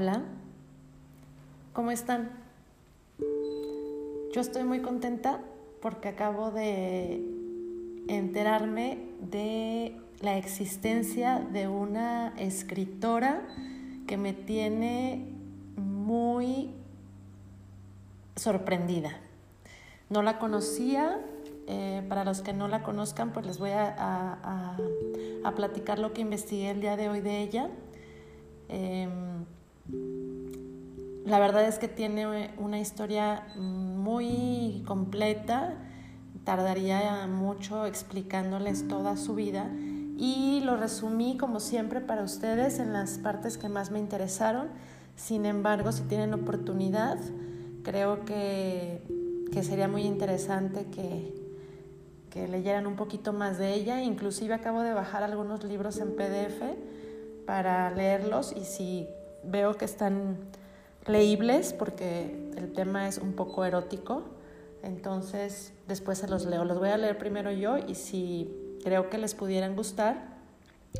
Hola, ¿cómo están? Yo estoy muy contenta porque acabo de enterarme de la existencia de una escritora que me tiene muy sorprendida. No la conocía, eh, para los que no la conozcan, pues les voy a, platicar lo que investigué el día de hoy de ella. Em, la verdad es que tiene una historia muy completa, tardaría mucho explicándoles toda su vida y lo resumí como siempre para ustedes en las partes que más me interesaron. Sin embargo, si tienen oportunidad, creo que, que sería muy interesante que, que leyeran un poquito más de ella. Inclusive acabo de bajar algunos libros en PDF para leerlos y si veo que están leíbles porque el tema es un poco erótico, entonces después se los leo. Los voy a leer primero yo y si creo que les pudieran gustar,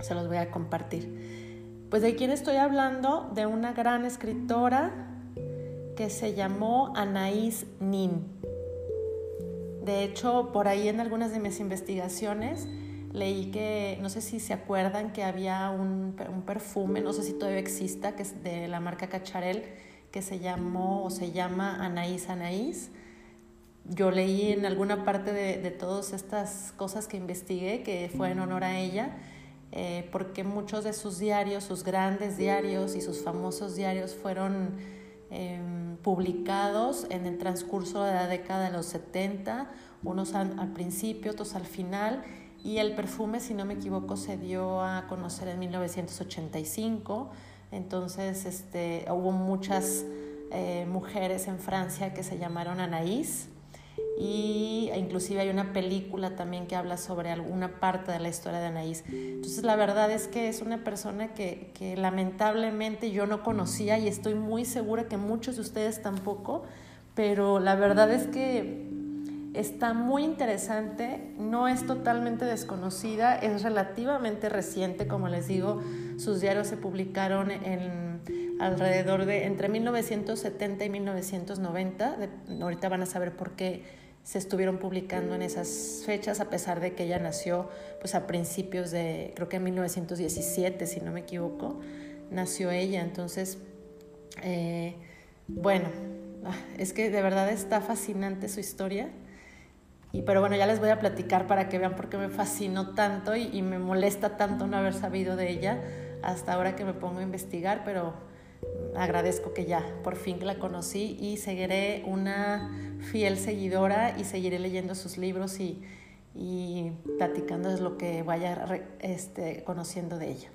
se los voy a compartir. Pues de quién estoy hablando, de una gran escritora que se llamó Anaís Nin. De hecho, por ahí en algunas de mis investigaciones leí que, no sé si se acuerdan, que había un, un perfume, no sé si todavía exista, que es de la marca Cacharel, que se llamó o se llama Anaís Anaís. Yo leí en alguna parte de, de todas estas cosas que investigué que fue en honor a ella, eh, porque muchos de sus diarios, sus grandes diarios y sus famosos diarios fueron em, publicados en el transcurso de la década de los 70, unos al, al principio, otros al final, y el perfume, si no me equivoco, se dio a conocer en 1985 entonces este, hubo muchas eh, mujeres en Francia que se llamaron Anaís y inclusive hay una película también que habla sobre alguna parte de la historia de Anaís. Entonces la verdad es que es una persona que, que lamentablemente yo no conocía y estoy muy segura que muchos de ustedes tampoco, pero la verdad es que está muy interesante, no es totalmente desconocida, es relativamente reciente, como les digo, sus diarios se publicaron en alrededor de entre 1970 y 1990, ahorita van a saber por qué se estuvieron publicando en esas fechas, a pesar de que ella nació pues a principios de, creo que en 1917, si no me equivoco, nació ella, entonces, eh, bueno, ah, es que de verdad está fascinante su historia y, pero bueno, ya les voy a platicar para que vean por qué me fascinó tanto y, me molesta tanto no haber sabido de ella hasta ahora que me pongo a investigar, pero agradezco que ya por fin la conocí y seguiré una fiel seguidora y seguiré leyendo sus libros y, y platicando de lo que vaya este, conociendo de ella.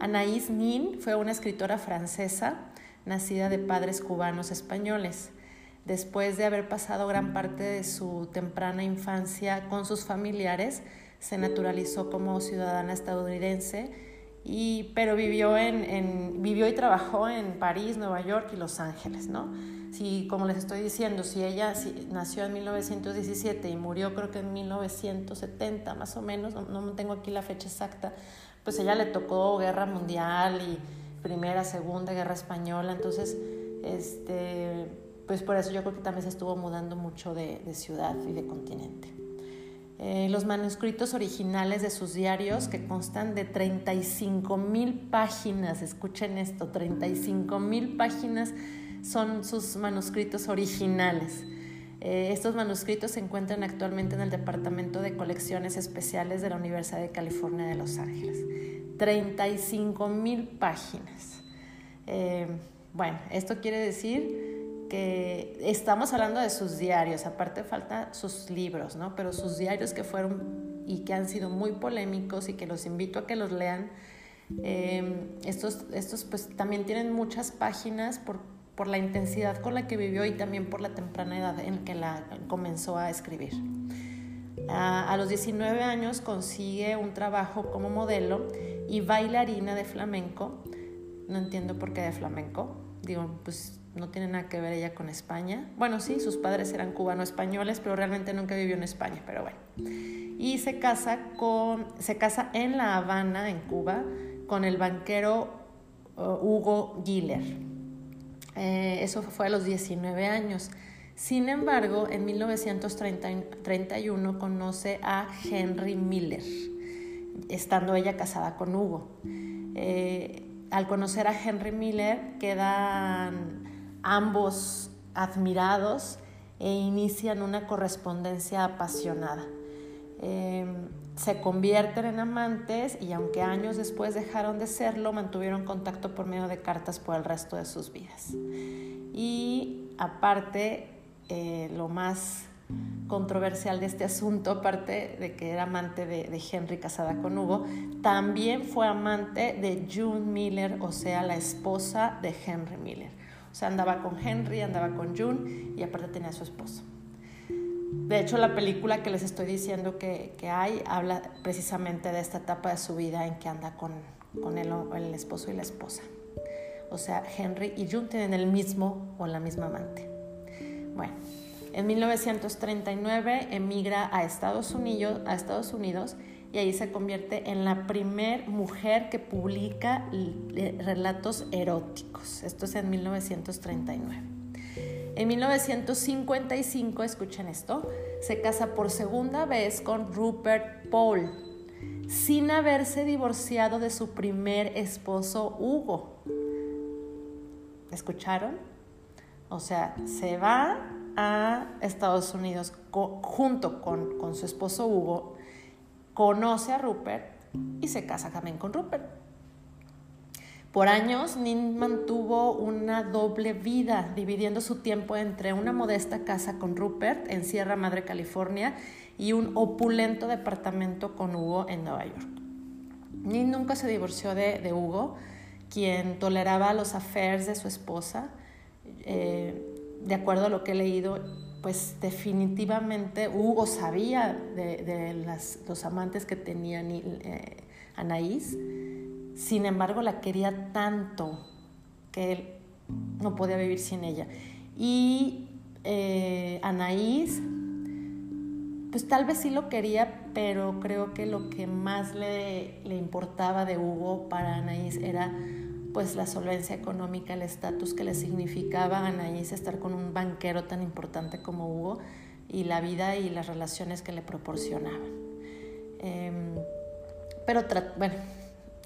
Anaïs Nin fue una escritora francesa nacida de padres cubanos españoles después de haber pasado gran parte de su temprana infancia con sus familiares, se naturalizó como ciudadana estadounidense, y, pero vivió, en, vivió y trabajó en París, Nueva York y Los Ángeles, ¿no? Si, como les estoy diciendo, si ella nació en 1917 y murió creo que en 1970 más o menos, no, no tengo aquí la fecha exacta, pues ella le tocó guerra mundial y primera, segunda guerra española, entonces, este, pues por eso yo creo que también se estuvo mudando mucho de, ciudad y de continente. Eh, los manuscritos originales de sus diarios, que constan de 35 mil páginas, escuchen esto, 35 mil páginas son sus manuscritos originales. Eh, estos manuscritos se encuentran actualmente en el Departamento de Colecciones Especiales de la Universidad de California de Los Ángeles. 35 mil páginas. Eh, bueno, esto quiere decir que estamos hablando de sus diarios, aparte falta sus libros, ¿no? Pero sus diarios que fueron y que han sido muy polémicos y que los invito a que los lean. Em, estos, estos pues también tienen muchas páginas por, por la intensidad con la que vivió y también por la temprana edad en que la comenzó a escribir. A, a los 19 años consigue un trabajo como modelo y bailarina de flamenco. No entiendo por qué de flamenco. Digo, pues no tiene nada que ver ella con España. Bueno, sí, sus padres eran cubano-españoles, pero realmente nunca vivió en España, pero bueno. Y se casa, con, se casa en La Habana, en Cuba, con el banquero uh, Hugo Giller. Eh, eso fue a los 19 años. Sin embargo, en 1931 conoce a Henry Miller, estando ella casada con Hugo. Eh, al conocer a Henry Miller, quedan ambos admirados e inician una correspondencia apasionada. Em, se convierten en amantes y aunque años después dejaron de serlo, mantuvieron contacto por medio de cartas por el resto de sus vidas. Y aparte, eh, lo más controversial de este asunto, aparte de que era amante de, de, Henry casada con Hugo, también fue amante de June Miller, o sea, la esposa de Henry Miller. O sea, andaba con Henry, andaba con June y aparte tenía a su esposo. De hecho, la película que les estoy diciendo que, hay habla precisamente de esta etapa de su vida en que anda con, con el, el esposo y la esposa. O sea, Henry y June tienen el mismo o la misma amante. Bueno, en 1939 emigra a Estados Unidos, a Estados Unidos y ahí se convierte en la primer mujer que publica relatos eróticos. Esto es en 1939. En 1955, escuchen esto, se casa por segunda vez con Rupert Paul, sin haberse divorciado de su primer esposo Hugo. ¿Escucharon? O sea, se va a Estados Unidos junto con, con su esposo Hugo, conoce a Rupert y se casa también con Rupert. Por años, Nin mantuvo una doble vida, dividiendo su tiempo entre una modesta casa con Rupert en Sierra Madre, California, y un opulento departamento con Hugo en Nueva York. Nin nunca se divorció de, Hugo, quien toleraba los affairs de su esposa. Eh, de acuerdo a lo que he leído, pues definitivamente Hugo sabía de, los amantes que tenía eh, Anaís sin embargo, la quería tanto que él no podía vivir sin ella. Y eh, Anaís, pues tal vez sí lo quería, pero creo que lo que más le, le importaba de Hugo para Anaís era pues la solvencia económica, el estatus que le significaba a Anaís estar con un banquero tan importante como Hugo y la vida y las relaciones que le proporcionaban. Em, pero bueno,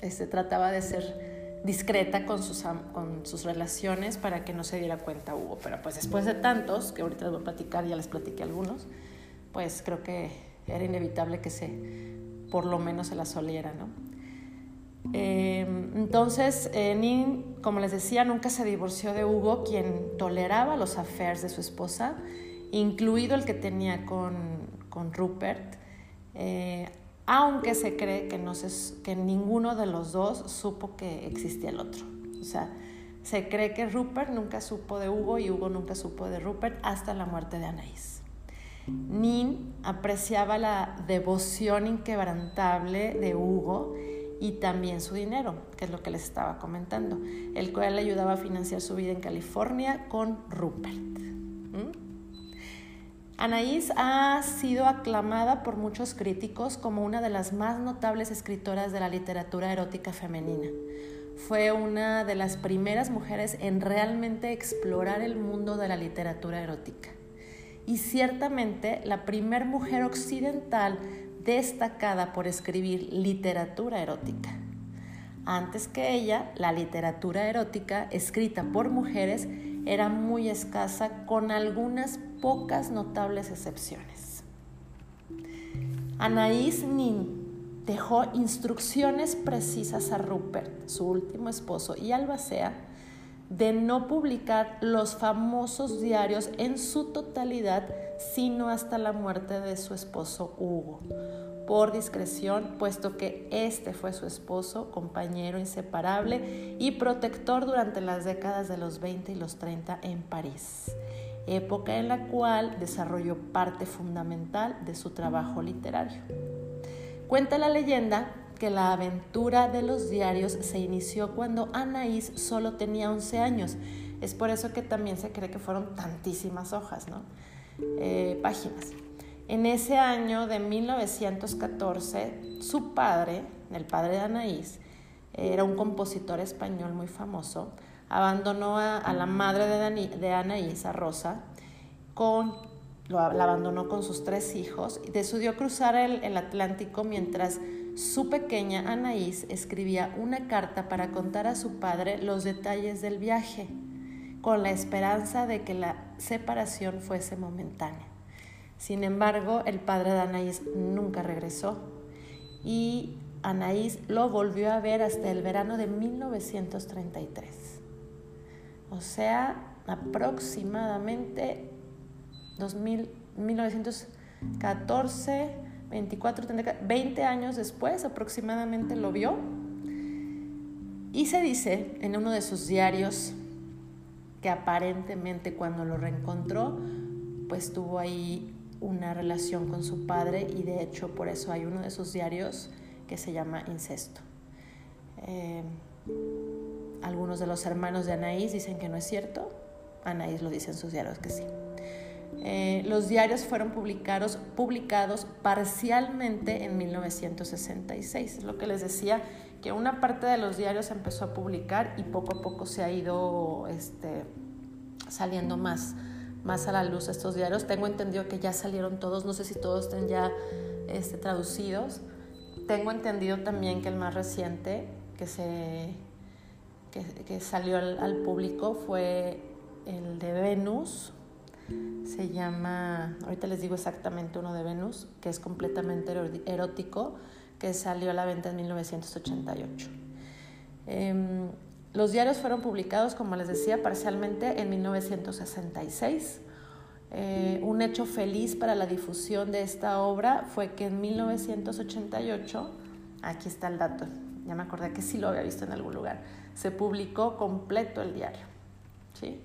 este, trataba de ser discreta con sus, con sus relaciones para que no se diera cuenta Hugo. Pero pues después de tantos, que ahorita les voy a platicar, ya les platiqué algunos, pues creo que era inevitable que se, por lo menos se la soliera, ¿no? Em, entonces, eh, Nin, como les decía, nunca se divorció de Hugo, quien toleraba los affairs de su esposa, incluido el que tenía con, con Rupert. Eh, aunque se cree que, no que ninguno de los dos supo que existía el otro. O sea, se cree que Rupert nunca supo de Hugo y Hugo nunca supo de Rupert hasta la muerte de Anaís. Nin apreciaba la devoción inquebrantable de Hugo y también su dinero, que es lo que les estaba comentando, el cual le ayudaba a financiar su vida en California con Rupert. ¿Mm? Anaís ha sido aclamada por muchos críticos como una de las más notables escritoras de la literatura erótica femenina. Fue una de las primeras mujeres en realmente explorar el mundo de la literatura erótica. Y ciertamente la primera mujer occidental destacada por escribir literatura erótica. Antes que ella, la literatura erótica escrita por mujeres era muy escasa con algunas pocas notables excepciones. Anaís Nin dejó instrucciones precisas a Rupert, su último esposo, y Albacea de no publicar los famosos diarios en su totalidad, sino hasta la muerte de su esposo Hugo por discreción, puesto que este fue su esposo, compañero inseparable y protector durante las décadas de los 20 y los 30 en París, época en la cual desarrolló parte fundamental de su trabajo literario. Cuenta la leyenda que la aventura de los diarios se inició cuando Anaís solo tenía 11 años. Es por eso que también se cree que fueron tantísimas hojas, ¿no? Eh, páginas. En ese año de 1914, su padre, el padre de Anaís, era un compositor español muy famoso, abandonó a, la madre de, de Anaís, a Rosa, con, la abandonó con sus tres hijos y decidió cruzar el, el Atlántico mientras su pequeña Anaís escribía una carta para contar a su padre los detalles del viaje, con la esperanza de que la separación fuese momentánea. Sin embargo, el padre de Anaís nunca regresó y Anaís lo volvió a ver hasta el verano de 1933. O sea, aproximadamente 2000, 1914, 24, 20 años después aproximadamente lo vio. Y se dice en uno de sus diarios que aparentemente cuando lo reencontró, pues tuvo ahí una relación con su padre y de hecho por eso hay uno de sus diarios que se llama Incesto. Eh, algunos de los hermanos de Anaís dicen que no es cierto, Anaís lo dice en sus diarios que sí. Eh, los diarios fueron publicados, publicados parcialmente en 1966, es lo que les decía, que una parte de los diarios empezó a publicar y poco a poco se ha ido este, saliendo más más a la luz estos diarios. Tengo entendido que ya salieron todos, no sé si todos estén ya este, traducidos. Tengo entendido también que el más reciente que, se, que, salió al, público fue el de Venus. Se llama, ahorita les digo exactamente uno de Venus, que es completamente erótico, que salió a la venta en 1988. Los diarios fueron publicados, como les decía, parcialmente en 1966. Eh, un hecho feliz para la difusión de esta obra fue que en 1988, aquí está el dato, ya me acordé que sí lo había visto en algún lugar, se publicó completo el diario. ¿sí?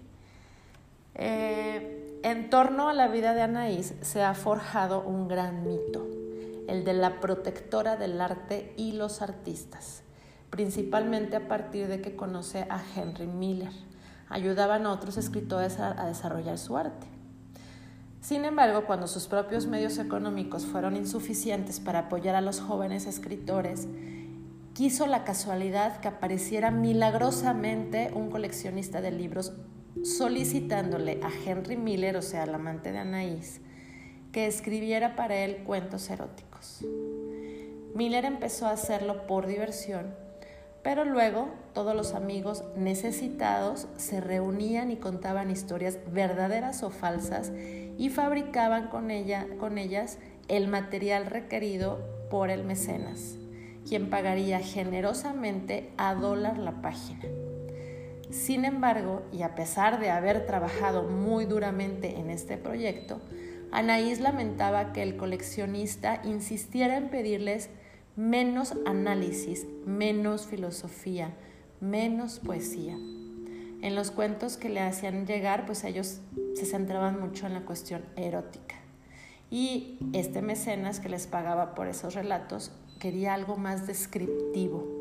Eh, en torno a la vida de Anaís se ha forjado un gran mito, el de la protectora del arte y los artistas principalmente a partir de que conoce a Henry Miller. Ayudaban a otros escritores a, desarrollar su arte. Sin embargo, cuando sus propios medios económicos fueron insuficientes para apoyar a los jóvenes escritores, quiso la casualidad que apareciera milagrosamente un coleccionista de libros solicitándole a Henry Miller, o sea, el amante de Anaís, que escribiera para él cuentos eróticos. Miller empezó a hacerlo por diversión pero luego todos los amigos necesitados se reunían y contaban historias verdaderas o falsas y fabricaban con, ella, con ellas el material requerido por el mecenas, quien pagaría generosamente a dólar la página. Sin embargo, y a pesar de haber trabajado muy duramente en este proyecto, Anaís lamentaba que el coleccionista insistiera en pedirles menos análisis, menos filosofía, menos poesía. En los cuentos que le hacían llegar, pues ellos se centraban mucho en la cuestión erótica. Y este mecenas que les pagaba por esos relatos quería algo más descriptivo.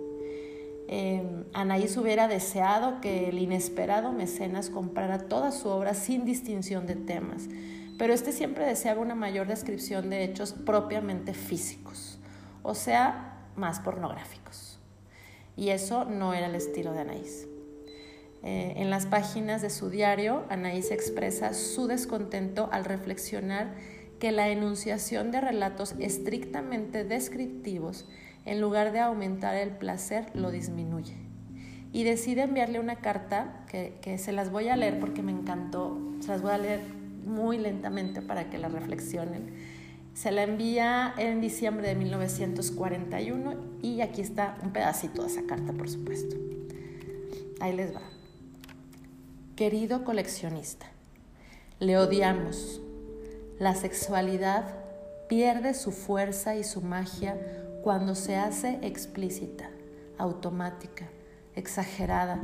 Eh, Anaís hubiera deseado que el inesperado mecenas comprara toda su obra sin distinción de temas, pero este siempre deseaba una mayor descripción de hechos propiamente físicos o sea, más pornográficos. Y eso no era el estilo de Anaís. Eh, en las páginas de su diario, Anaís expresa su descontento al reflexionar que la enunciación de relatos estrictamente descriptivos, en lugar de aumentar el placer, lo disminuye. Y decide enviarle una carta que, que se las voy a leer porque me encantó, se las voy a leer muy lentamente para que la reflexionen se la envía en diciembre de 1941 y aquí está un pedacito de esa carta, por supuesto. Ahí les va. Querido coleccionista, le odiamos. La sexualidad pierde su fuerza y su magia cuando se hace explícita, automática, exagerada,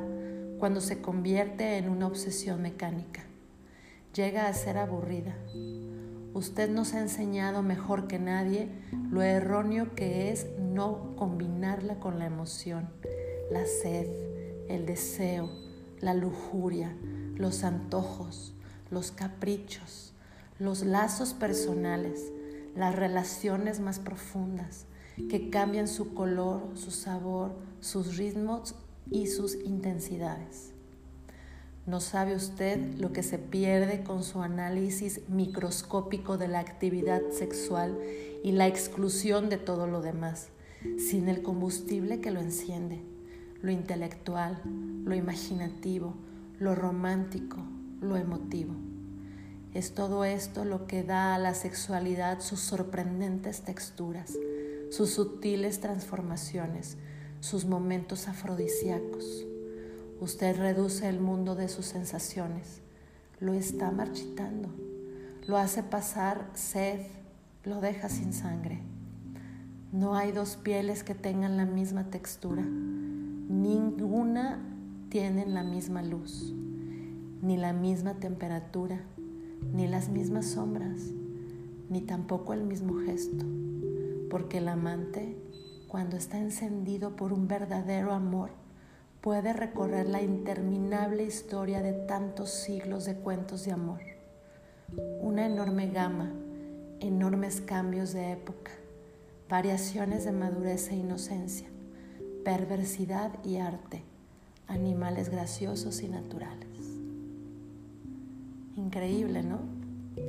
cuando se convierte en una obsesión mecánica. Llega a ser aburrida Usted nos ha enseñado mejor que nadie lo erróneo que es no combinarla con la emoción, la sed, el deseo, la lujuria, los antojos, los caprichos, los lazos personales, las relaciones más profundas que cambian su color, su sabor, sus ritmos y sus intensidades. No sabe usted lo que se pierde con su análisis microscópico de la actividad sexual y la exclusión de todo lo demás, sin el combustible que lo enciende, lo intelectual, lo imaginativo, lo romántico, lo emotivo. Es todo esto lo que da a la sexualidad sus sorprendentes texturas, sus sutiles transformaciones, sus momentos afrodisíacos. Usted reduce el mundo de sus sensaciones, lo está marchitando, lo hace pasar sed, lo deja sin sangre. No hay dos pieles que tengan la misma textura, ninguna tiene la misma luz, ni la misma temperatura ni las mismas sombras, ni tampoco el mismo gesto, porque el amante, cuando está encendido por un verdadero amor, puede recorrer la interminable historia de tantos siglos de cuentos de amor. Una enorme gama, enormes cambios de época, variaciones de madurez e inocencia, perversidad y arte, animales graciosos y naturales. Increíble, ¿no?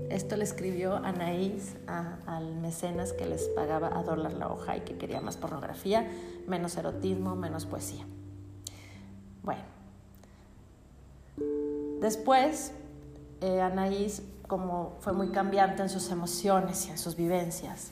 Esto le escribió Anaís al mecenas que les pagaba a dólar la hoja y que quería más pornografía, menos erotismo, menos poesía. Bueno, después eh, Anaís, como fue muy cambiante en sus emociones y en sus vivencias,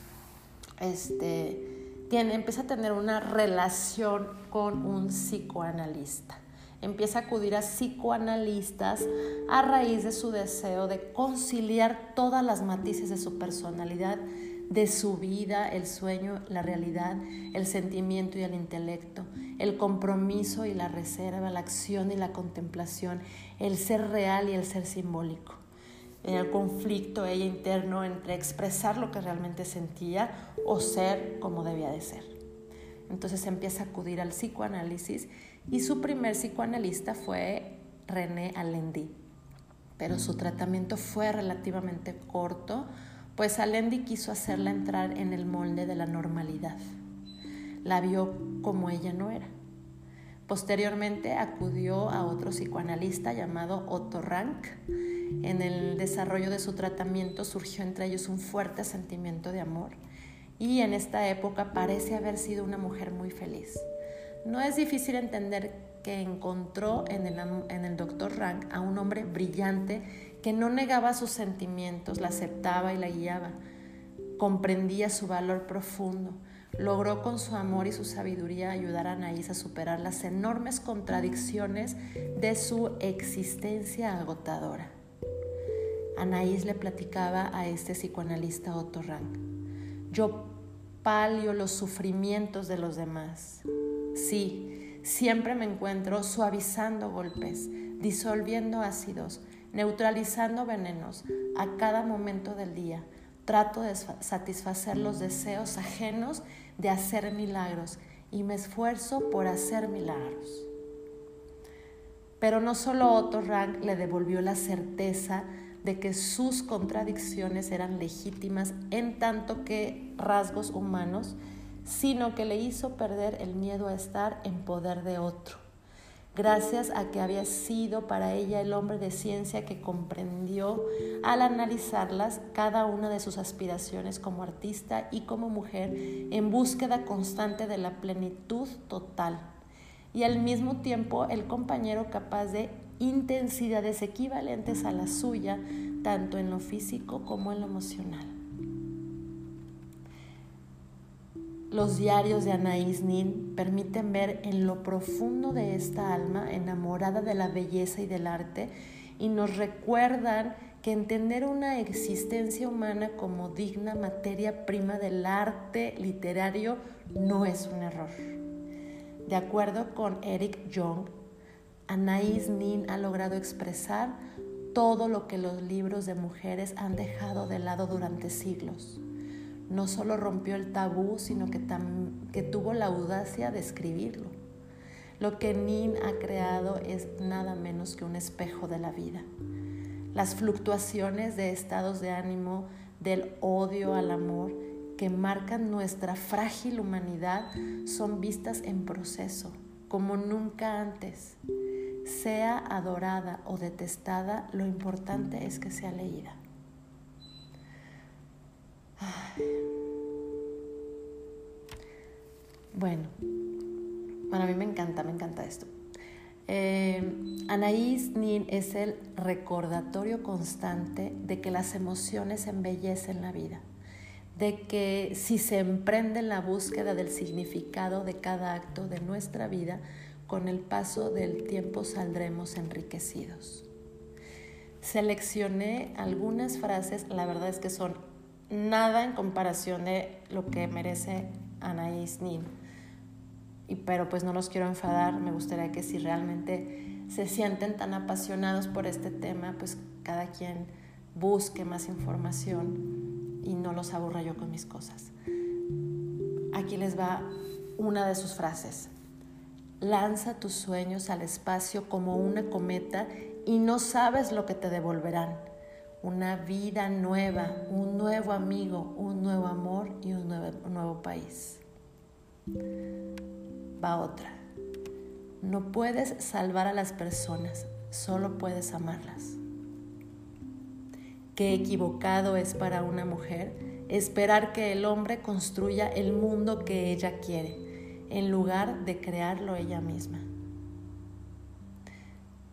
este, tiene, empieza a tener una relación con un psicoanalista empieza a acudir a psicoanalistas a raíz de su deseo de conciliar todas las matices de su personalidad, de su vida, el sueño, la realidad, el sentimiento y el intelecto, el compromiso y la reserva, la acción y la contemplación, el ser real y el ser simbólico. En el conflicto ella interno entre expresar lo que realmente sentía o ser como debía de ser. Entonces empieza a acudir al psicoanálisis y su primer psicoanalista fue René Alendi. Pero su tratamiento fue relativamente corto, pues Alendi quiso hacerla entrar en el molde de la normalidad. La vio como ella no era. Posteriormente acudió a otro psicoanalista llamado Otto Rank. En el desarrollo de su tratamiento surgió entre ellos un fuerte sentimiento de amor y en esta época parece haber sido una mujer muy feliz. No es difícil entender que encontró en el, doctor Rank a un hombre brillante que no negaba sus sentimientos, la aceptaba y la guiaba, comprendía su valor profundo, logró con su amor y su sabiduría ayudar a Anaís a superar las enormes contradicciones de su existencia agotadora. Anaís le platicaba a este psicoanalista Otto Rank, yo palio los sufrimientos de los demás, Sí, siempre me encuentro suavizando golpes, disolviendo ácidos, neutralizando venenos a cada momento del día. Trato de satisfacer los deseos ajenos de hacer milagros y me esfuerzo por hacer milagros. Pero no solo Otto Rank le devolvió la certeza de que sus contradicciones eran legítimas en tanto que rasgos humanos, sino que le hizo perder el miedo a estar en poder de otro, gracias a que había sido para ella el hombre de ciencia que comprendió al analizarlas cada una de sus aspiraciones como artista y como mujer en búsqueda constante de la plenitud total y al mismo tiempo el compañero capaz de intensidades equivalentes a la suya, tanto en lo físico como en lo emocional. Los diarios de Anaís Nin permiten ver en lo profundo de esta alma enamorada de la belleza y del arte y nos recuerdan que entender una existencia humana como digna materia prima del arte literario no es un error. De acuerdo con Eric Young, Anaís Nin ha logrado expresar todo lo que los libros de mujeres han dejado de lado durante siglos no solo rompió el tabú, sino que, que tuvo la audacia de escribirlo. Lo que Nin ha creado es nada menos que un espejo de la vida. Las fluctuaciones de estados de ánimo, del odio al amor, que marcan nuestra frágil humanidad, son vistas en proceso, como nunca antes. sea adorada o detestada, lo importante es que sea leída. Bueno, para mí me encanta, me encanta esto. Eh, Anaís Nin es el recordatorio constante de que las emociones embellecen la vida, de que si se emprende la búsqueda del significado de cada acto de nuestra vida, con el paso del tiempo saldremos enriquecidos. Seleccioné algunas frases, la verdad es que son nada en comparación de lo que merece Anaís Nin. Y, pero pues no los quiero enfadar, me gustaría que si realmente se sienten tan apasionados por este tema, pues cada quien busque más información y no los aburra yo con mis cosas. Aquí les va una de sus frases. Lanza tus sueños al espacio como una cometa y no sabes lo que te devolverán. Una vida nueva, un nuevo amigo, un nuevo amor y un nuevo, nuevo país. Va otra. No puedes salvar a las personas, solo puedes amarlas. Qué equivocado es para una mujer esperar que el hombre construya el mundo que ella quiere en lugar de crearlo ella misma.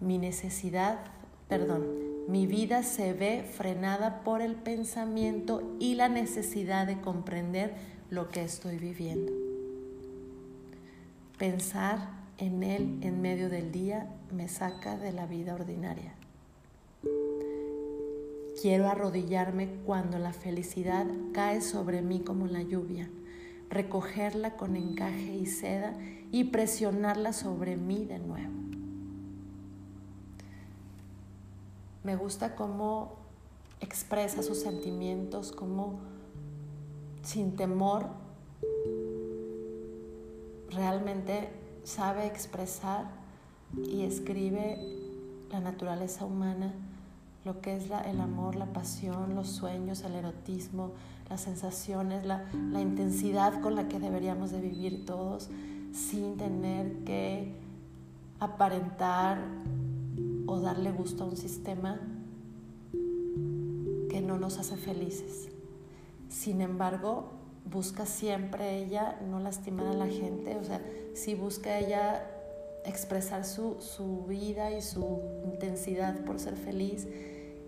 Mi necesidad, perdón, mi vida se ve frenada por el pensamiento y la necesidad de comprender lo que estoy viviendo. Pensar en Él en medio del día me saca de la vida ordinaria. Quiero arrodillarme cuando la felicidad cae sobre mí como la lluvia recogerla con encaje y seda y presionarla sobre mí de nuevo. Me gusta cómo expresa sus sentimientos, cómo sin temor realmente sabe expresar y escribe la naturaleza humana, lo que es el amor, la pasión, los sueños, el erotismo, las sensaciones, la, la intensidad con la que deberíamos de vivir todos sin tener que aparentar o darle gusto a un sistema que no nos hace felices. Sin embargo, busca siempre ella no lastimar a la gente, o sea, si busca ella expresar su, su vida y su intensidad por ser feliz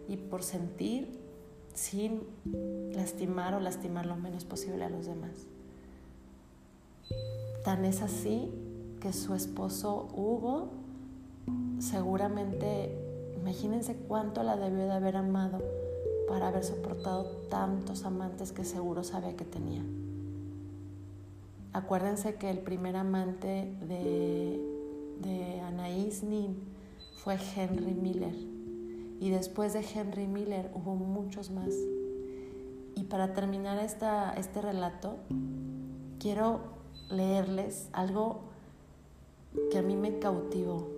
y por sentir sin lastimar o lastimar lo menos posible a los demás. Tan es así que su esposo Hugo seguramente, imagínense cuánto la debió de haber amado para haber soportado tantos amantes que seguro sabía que tenía. Acuérdense que el primer amante de, de Anaís Nin fue Henry Miller y después de Henry Miller hubo muchos más. Y para terminar esta, este relato, quiero leerles algo que a mí me cautivó.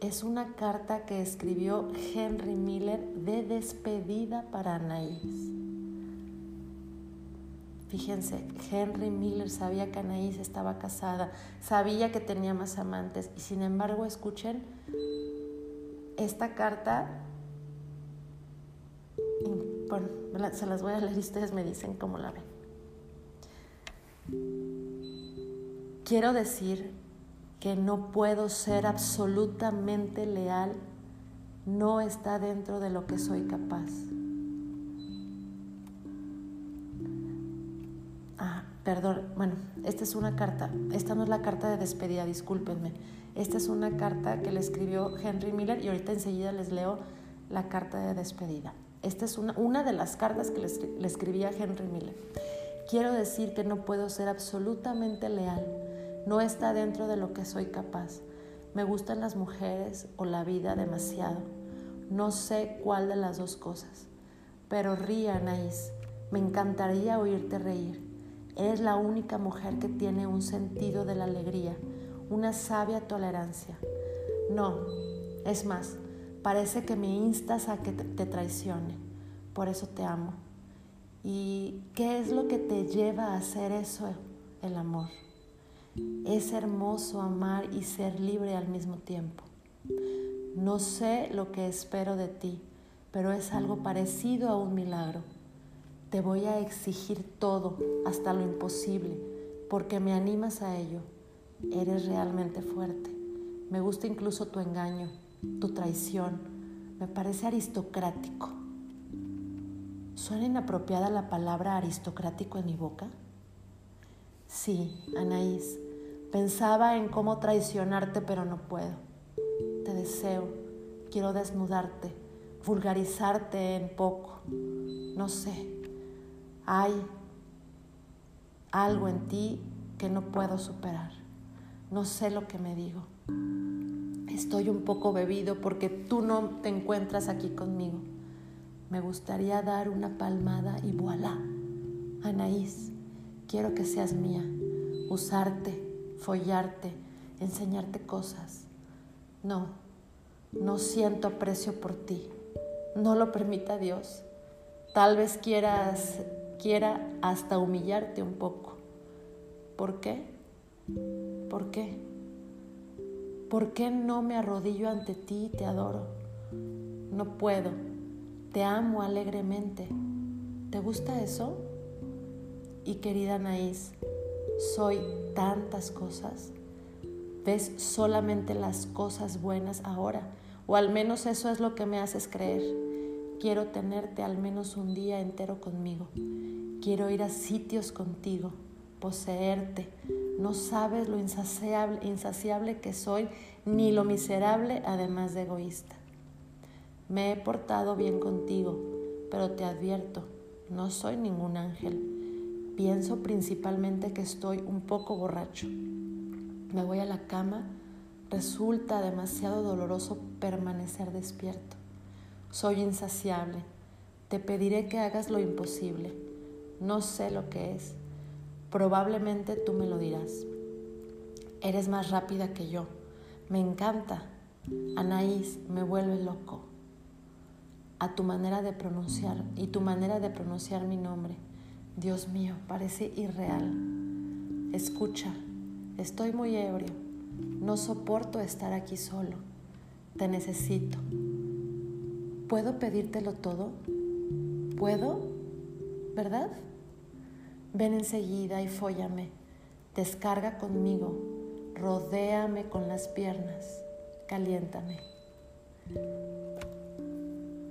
Es una carta que escribió Henry Miller de despedida para Anaís. Fíjense, Henry Miller sabía que Anaís estaba casada, sabía que tenía más amantes y sin embargo, escuchen esta carta, bueno, se las voy a leer y ustedes me dicen cómo la ven. Quiero decir que no puedo ser absolutamente leal, no está dentro de lo que soy capaz. Ah, perdón, bueno, esta es una carta, esta no es la carta de despedida, discúlpenme. Esta es una carta que le escribió Henry Miller y ahorita enseguida les leo la carta de despedida. Esta es una, una de las cartas que le, le escribía Henry Miller. Quiero decir que no puedo ser absolutamente leal. No está dentro de lo que soy capaz. Me gustan las mujeres o la vida demasiado. No sé cuál de las dos cosas. Pero ría, Anaís. Me encantaría oírte reír. Eres la única mujer que tiene un sentido de la alegría una sabia tolerancia. No, es más, parece que me instas a que te traicione, por eso te amo. ¿Y qué es lo que te lleva a hacer eso? El amor. Es hermoso amar y ser libre al mismo tiempo. No sé lo que espero de ti, pero es algo parecido a un milagro. Te voy a exigir todo, hasta lo imposible, porque me animas a ello. Eres realmente fuerte. Me gusta incluso tu engaño, tu traición. Me parece aristocrático. ¿Suena inapropiada la palabra aristocrático en mi boca? Sí, Anaís. Pensaba en cómo traicionarte, pero no puedo. Te deseo, quiero desnudarte, vulgarizarte en poco. No sé, hay algo en ti que no puedo superar. No sé lo que me digo. Estoy un poco bebido porque tú no te encuentras aquí conmigo. Me gustaría dar una palmada y voilà. Anaís, quiero que seas mía, usarte, follarte, enseñarte cosas. No, no siento aprecio por ti. No lo permita Dios. Tal vez quieras quiera hasta humillarte un poco. ¿Por qué? ¿Por qué? ¿Por qué no me arrodillo ante ti y te adoro? No puedo. Te amo alegremente. ¿Te gusta eso? Y querida Anaís, soy tantas cosas. Ves solamente las cosas buenas ahora, o al menos eso es lo que me haces creer. Quiero tenerte al menos un día entero conmigo. Quiero ir a sitios contigo, poseerte. No sabes lo insaciable, insaciable que soy, ni lo miserable, además de egoísta. Me he portado bien contigo, pero te advierto, no soy ningún ángel. Pienso principalmente que estoy un poco borracho. Me voy a la cama, resulta demasiado doloroso permanecer despierto. Soy insaciable. Te pediré que hagas lo imposible no sé lo que es. Probablemente tú me lo dirás. Eres más rápida que yo. Me encanta. Anaís me vuelve loco. A tu manera de pronunciar y tu manera de pronunciar mi nombre. Dios mío, parece irreal. Escucha, estoy muy ebrio. No soporto estar aquí solo. Te necesito. ¿Puedo pedírtelo todo? ¿Puedo? ¿Verdad? Ven enseguida y fóllame, descarga conmigo, rodéame con las piernas, caliéntame.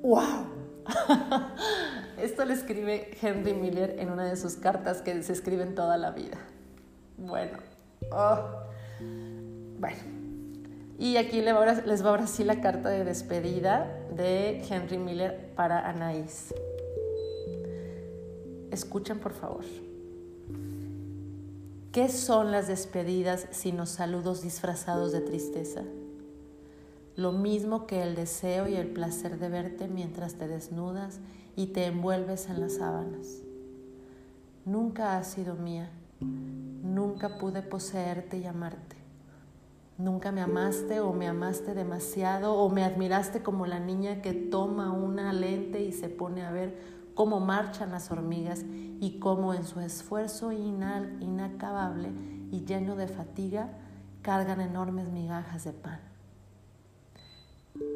¡Wow! Esto le escribe Henry Miller en una de sus cartas que se escriben toda la vida. Bueno, oh. bueno. Y aquí les va ahora sí la carta de despedida de Henry Miller para Anaís. Escuchen por favor. ¿Qué son las despedidas sino saludos disfrazados de tristeza? Lo mismo que el deseo y el placer de verte mientras te desnudas y te envuelves en las sábanas. Nunca has sido mía, nunca pude poseerte y amarte. Nunca me amaste o me amaste demasiado o me admiraste como la niña que toma una lente y se pone a ver cómo marchan las hormigas y cómo en su esfuerzo inacabable y lleno de fatiga cargan enormes migajas de pan.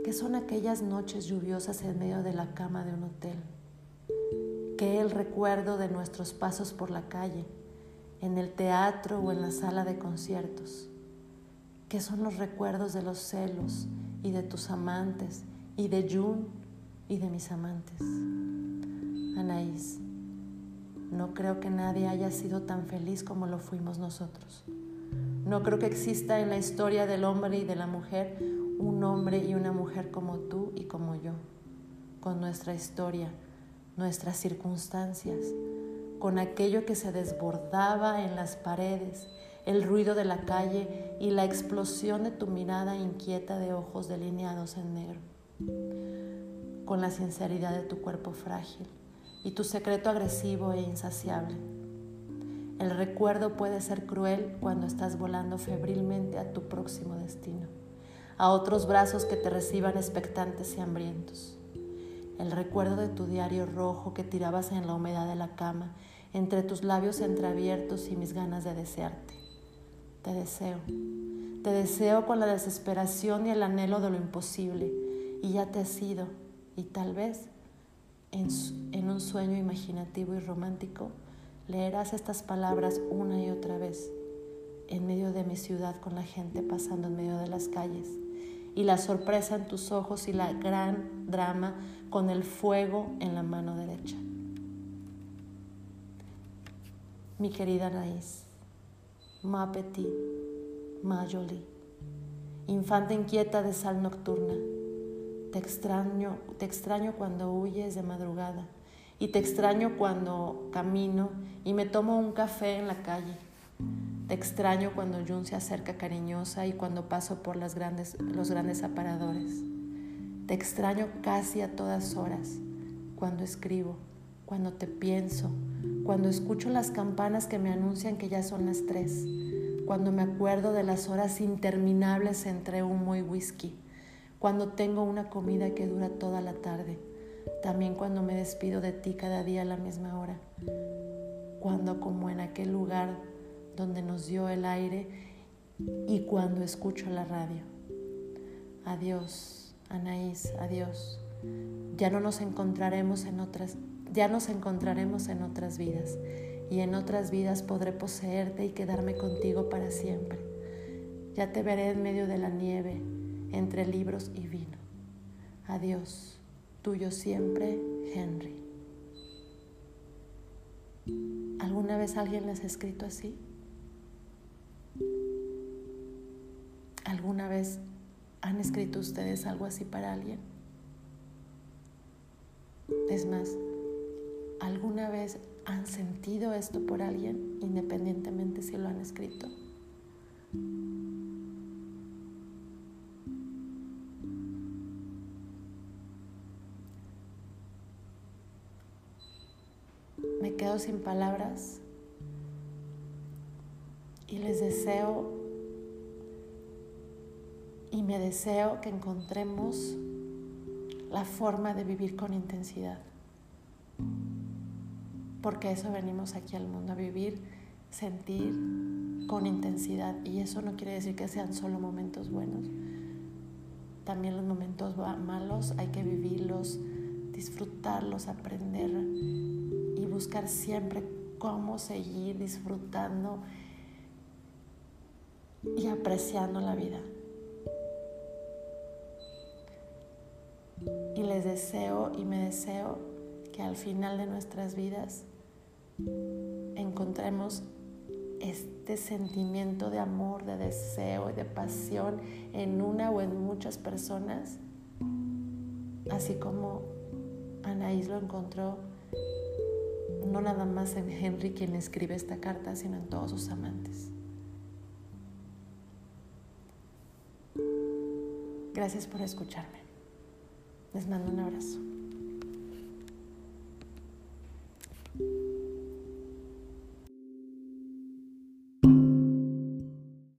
¿Qué son aquellas noches lluviosas en medio de la cama de un hotel? ¿Qué el recuerdo de nuestros pasos por la calle, en el teatro o en la sala de conciertos? ¿Qué son los recuerdos de los celos y de tus amantes y de June y de mis amantes? Anaís, no creo que nadie haya sido tan feliz como lo fuimos nosotros. No creo que exista en la historia del hombre y de la mujer un hombre y una mujer como tú y como yo, con nuestra historia, nuestras circunstancias, con aquello que se desbordaba en las paredes, el ruido de la calle y la explosión de tu mirada inquieta de ojos delineados en negro, con la sinceridad de tu cuerpo frágil y tu secreto agresivo e insaciable. El recuerdo puede ser cruel cuando estás volando febrilmente a tu próximo destino, a otros brazos que te reciban expectantes y hambrientos. El recuerdo de tu diario rojo que tirabas en la humedad de la cama, entre tus labios entreabiertos y mis ganas de desearte. Te deseo. Te deseo con la desesperación y el anhelo de lo imposible y ya te has ido y tal vez en, en un sueño imaginativo y romántico leerás estas palabras una y otra vez en medio de mi ciudad con la gente pasando en medio de las calles y la sorpresa en tus ojos y la gran drama con el fuego en la mano derecha. Mi querida Anaís, ma petit, ma jolie, infante inquieta de sal nocturna, te extraño, te extraño cuando huyes de madrugada y te extraño cuando camino y me tomo un café en la calle. Te extraño cuando Jun se acerca cariñosa y cuando paso por las grandes, los grandes aparadores. Te extraño casi a todas horas, cuando escribo, cuando te pienso, cuando escucho las campanas que me anuncian que ya son las tres, cuando me acuerdo de las horas interminables entre humo y whisky, cuando tengo una comida que dura toda la tarde, también cuando me despido de ti cada día a la misma hora, cuando como en aquel lugar donde nos dio el aire y cuando escucho la radio. Adiós, Anaís, adiós. Ya no nos encontraremos en otras, ya nos encontraremos en otras vidas y en otras vidas podré poseerte y quedarme contigo para siempre. Ya te veré en medio de la nieve, entre libros y vino. Adiós, tuyo siempre, Henry. ¿Alguna vez alguien les ha escrito así? ¿Alguna vez han escrito ustedes algo así para alguien? Es más, ¿alguna vez han sentido esto por alguien independientemente si lo han escrito? Me quedo sin palabras y les deseo y me deseo que encontremos la forma de vivir con intensidad. Porque eso venimos aquí al mundo a vivir, sentir con intensidad. Y eso no quiere decir que sean solo momentos buenos. También los momentos malos hay que vivirlos, disfrutarlos, aprender y buscar siempre cómo seguir disfrutando y apreciando la vida. Y les deseo y me deseo que al final de nuestras vidas encontremos este sentimiento de amor, de deseo y de pasión en una o en muchas personas, así como Anaís lo encontró no nada más en Henry quien escribe esta carta, sino en todos sus amantes. Gracias por escucharme. Les mando un abrazo.